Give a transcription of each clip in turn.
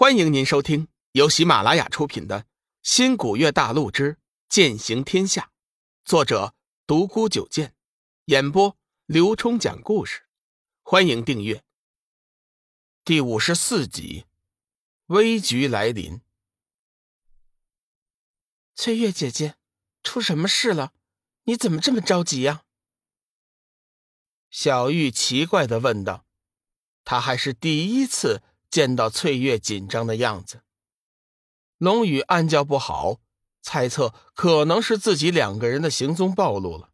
欢迎您收听由喜马拉雅出品的《新古月大陆之剑行天下》，作者独孤九剑，演播刘冲讲故事。欢迎订阅。第五十四集，危局来临。翠月姐姐，出什么事了？你怎么这么着急呀？小玉奇怪的问道。她还是第一次。见到翠月紧张的样子，龙宇暗叫不好，猜测可能是自己两个人的行踪暴露了。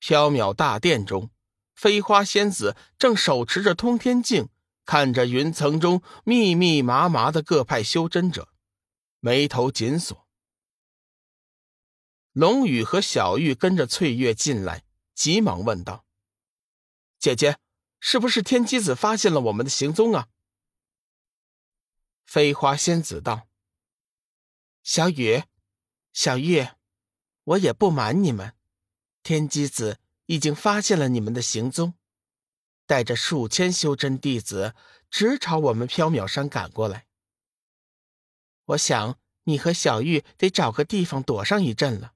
缥缈大殿中，飞花仙子正手持着通天镜，看着云层中密密麻麻的各派修真者，眉头紧锁。龙宇和小玉跟着翠月进来，急忙问道：“姐姐。”是不是天机子发现了我们的行踪啊？飞花仙子道：“小雨，小玉，我也不瞒你们，天机子已经发现了你们的行踪，带着数千修真弟子直朝我们缥缈山赶过来。我想你和小玉得找个地方躲上一阵了。”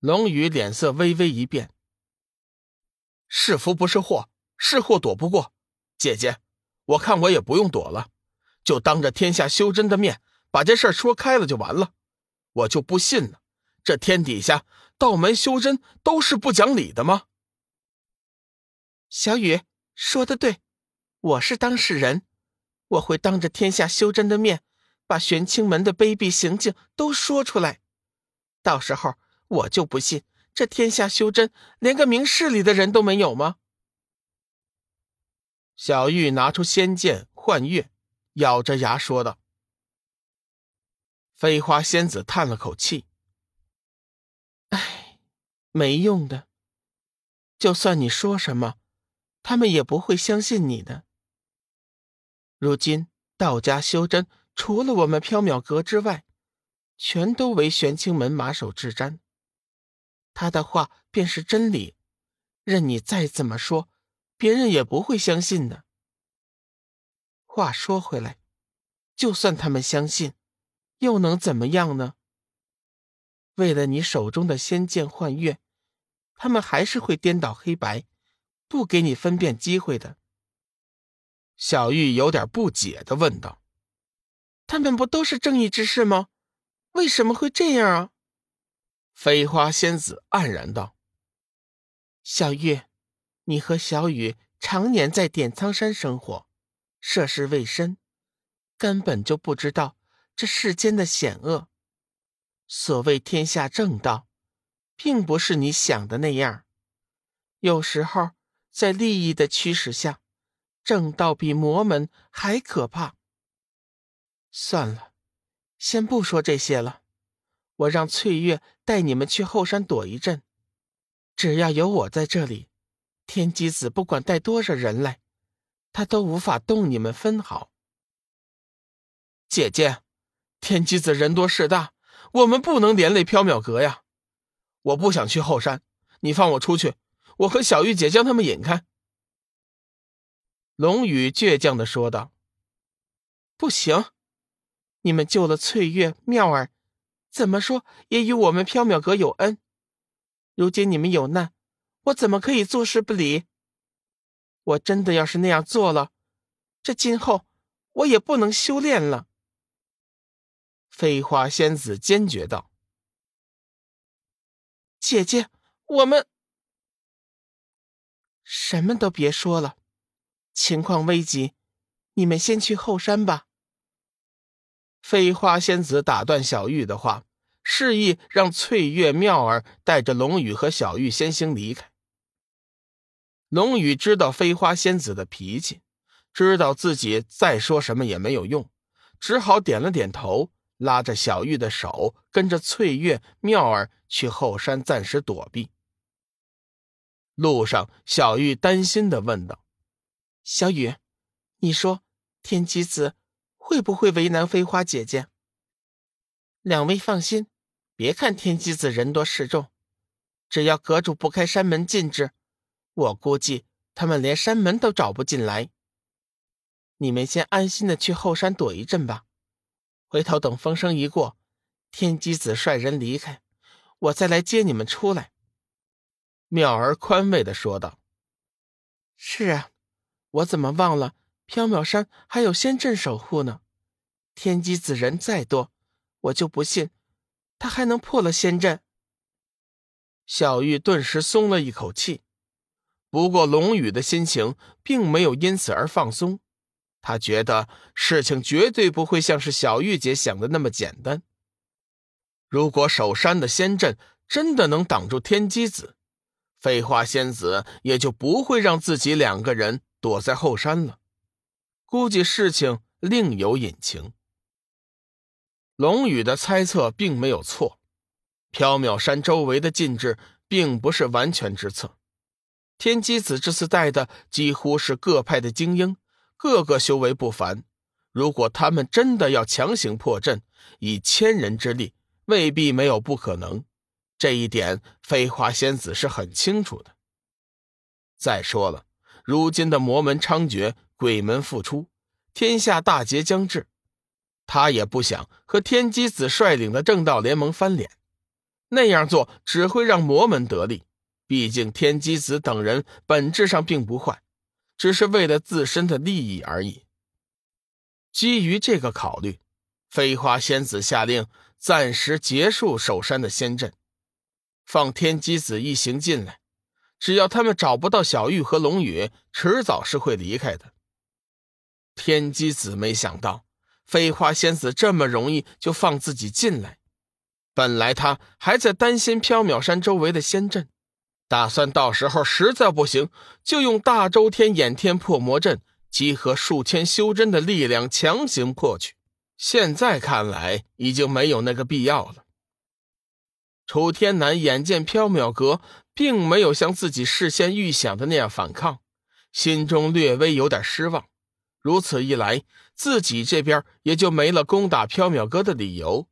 龙宇脸色微微一变。是福不是祸，是祸躲不过。姐姐，我看我也不用躲了，就当着天下修真的面把这事说开了就完了。我就不信了，这天底下道门修真都是不讲理的吗？小雨说的对，我是当事人，我会当着天下修真的面把玄清门的卑鄙行径都说出来。到时候我就不信。这天下修真连个明事理的人都没有吗？小玉拿出仙剑幻月，咬着牙说道。飞花仙子叹了口气：“哎，没用的。就算你说什么，他们也不会相信你的。如今道家修真除了我们缥缈阁之外，全都为玄清门马首是瞻。”他的话便是真理，任你再怎么说，别人也不会相信的。话说回来，就算他们相信，又能怎么样呢？为了你手中的仙剑幻月，他们还是会颠倒黑白，不给你分辨机会的。小玉有点不解的问道：“他们不都是正义之士吗？为什么会这样啊？”飞花仙子黯然道：“小玉，你和小雨常年在点苍山生活，涉世未深，根本就不知道这世间的险恶。所谓天下正道，并不是你想的那样。有时候，在利益的驱使下，正道比魔门还可怕。算了，先不说这些了。”我让翠月带你们去后山躲一阵，只要有我在这里，天机子不管带多少人来，他都无法动你们分毫。姐姐，天机子人多势大，我们不能连累缥缈阁呀！我不想去后山，你放我出去，我和小玉姐将他们引开。龙宇倔强的说道：“不行，你们救了翠月、妙儿。”怎么说也与我们缥缈阁有恩，如今你们有难，我怎么可以坐视不理？我真的要是那样做了，这今后我也不能修炼了。飞花仙子坚决道：“姐姐，我们什么都别说了，情况危急，你们先去后山吧。”飞花仙子打断小玉的话，示意让翠月、妙儿带着龙宇和小玉先行离开。龙宇知道飞花仙子的脾气，知道自己再说什么也没有用，只好点了点头，拉着小玉的手，跟着翠月、妙儿去后山暂时躲避。路上，小玉担心的问道：“小雨，你说天机子？”会不会为难飞花姐姐？两位放心，别看天机子人多势众，只要阁主不开山门禁制，我估计他们连山门都找不进来。你们先安心的去后山躲一阵吧，回头等风声一过，天机子率人离开，我再来接你们出来。”妙儿宽慰的说道。“是啊，我怎么忘了缥缈山还有仙阵守护呢？天机子人再多，我就不信他还能破了仙阵。”小玉顿时松了一口气。不过，龙宇的心情并没有因此而放松。他觉得事情绝对不会像是小玉姐想的那么简单。如果守山的仙阵真的能挡住天机子，飞花仙子也就不会让自己两个人躲在后山了。估计事情另有隐情。龙宇的猜测并没有错，缥缈山周围的禁制并不是完全之策。天机子这次带的几乎是各派的精英，个个修为不凡。如果他们真的要强行破阵，以千人之力，未必没有不可能。这一点，飞花仙子是很清楚的。再说了，如今的魔门猖獗，鬼门复出，天下大劫将至，他也不想和天机子率领的正道联盟翻脸。那样做只会让魔门得利。毕竟天机子等人本质上并不坏，只是为了自身的利益而已。基于这个考虑，飞花仙子下令暂时结束守山的仙阵，放天机子一行进来。只要他们找不到小玉和龙宇，迟早是会离开的。天机子没想到飞花仙子这么容易就放自己进来，本来他还在担心缥缈山周围的仙阵。打算到时候实在不行，就用大周天掩天破魔阵，集合数千修真的力量强行破去。现在看来，已经没有那个必要了。楚天南眼见缥缈阁并没有像自己事先预想的那样反抗，心中略微有点失望。如此一来，自己这边也就没了攻打缥缈阁的理由。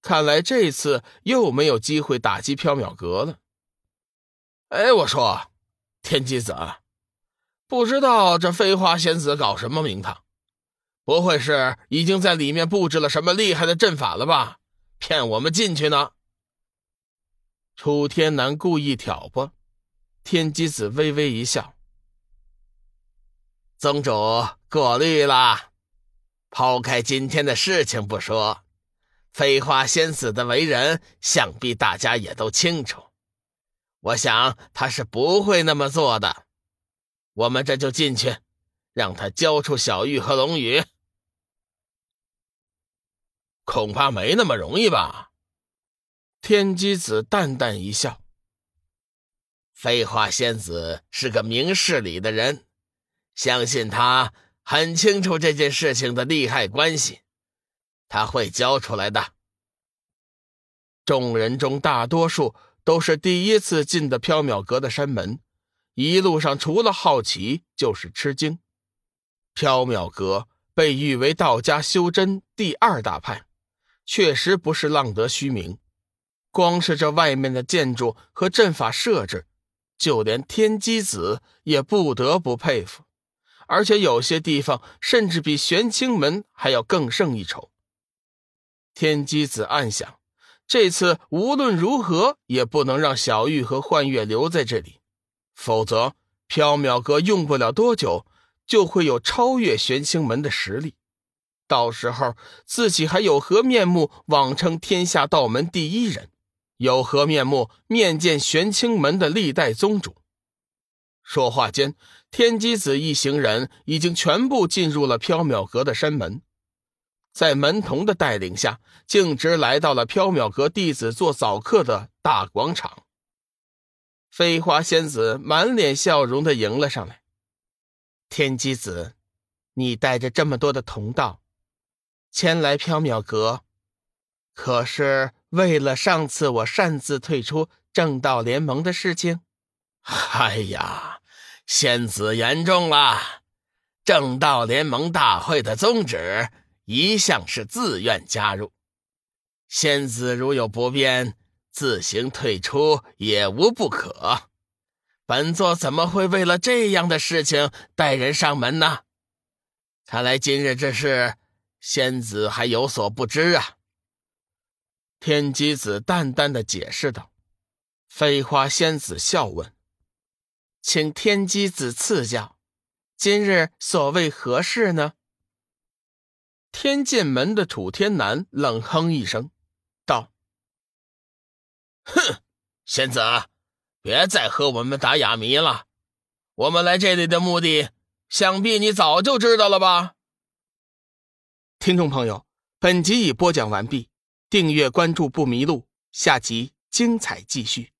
看来这次又没有机会打击缥缈阁了。哎，我说，天机子，不知道这飞花仙子搞什么名堂？不会是已经在里面布置了什么厉害的阵法了吧？骗我们进去呢？楚天南故意挑拨，天机子微微一笑：“宗主过虑了。抛开今天的事情不说，飞花仙子的为人，想必大家也都清楚。”我想他是不会那么做的，我们这就进去，让他交出小玉和龙宇。恐怕没那么容易吧？天机子淡淡一笑：“飞花仙子是个明事理的人，相信他很清楚这件事情的利害关系，他会交出来的。”众人中大多数。都是第一次进的缥缈阁的山门，一路上除了好奇就是吃惊。缥缈阁被誉为道家修真第二大派，确实不是浪得虚名。光是这外面的建筑和阵法设置，就连天机子也不得不佩服。而且有些地方甚至比玄清门还要更胜一筹。天机子暗想。这次无论如何也不能让小玉和幻月留在这里，否则缥缈阁用不了多久就会有超越玄清门的实力。到时候自己还有何面目妄称天下道门第一人？有何面目面见玄清门的历代宗主？说话间，天机子一行人已经全部进入了缥缈阁的山门。在门童的带领下，径直来到了缥缈阁弟子做早课的大广场。飞花仙子满脸笑容的迎了上来：“天机子，你带着这么多的同道，前来缥缈阁，可是为了上次我擅自退出正道联盟的事情？”“哎呀，仙子言重了，正道联盟大会的宗旨。”一向是自愿加入，仙子如有不便，自行退出也无不可。本座怎么会为了这样的事情带人上门呢？看来今日这事，仙子还有所不知啊。天机子淡淡的解释道。飞花仙子笑问：“请天机子赐教，今日所谓何事呢？”天剑门的楚天南冷哼一声，道：“哼，仙子，别再和我们打哑谜了。我们来这里的目的，想必你早就知道了吧？”听众朋友，本集已播讲完毕，订阅关注不迷路，下集精彩继续。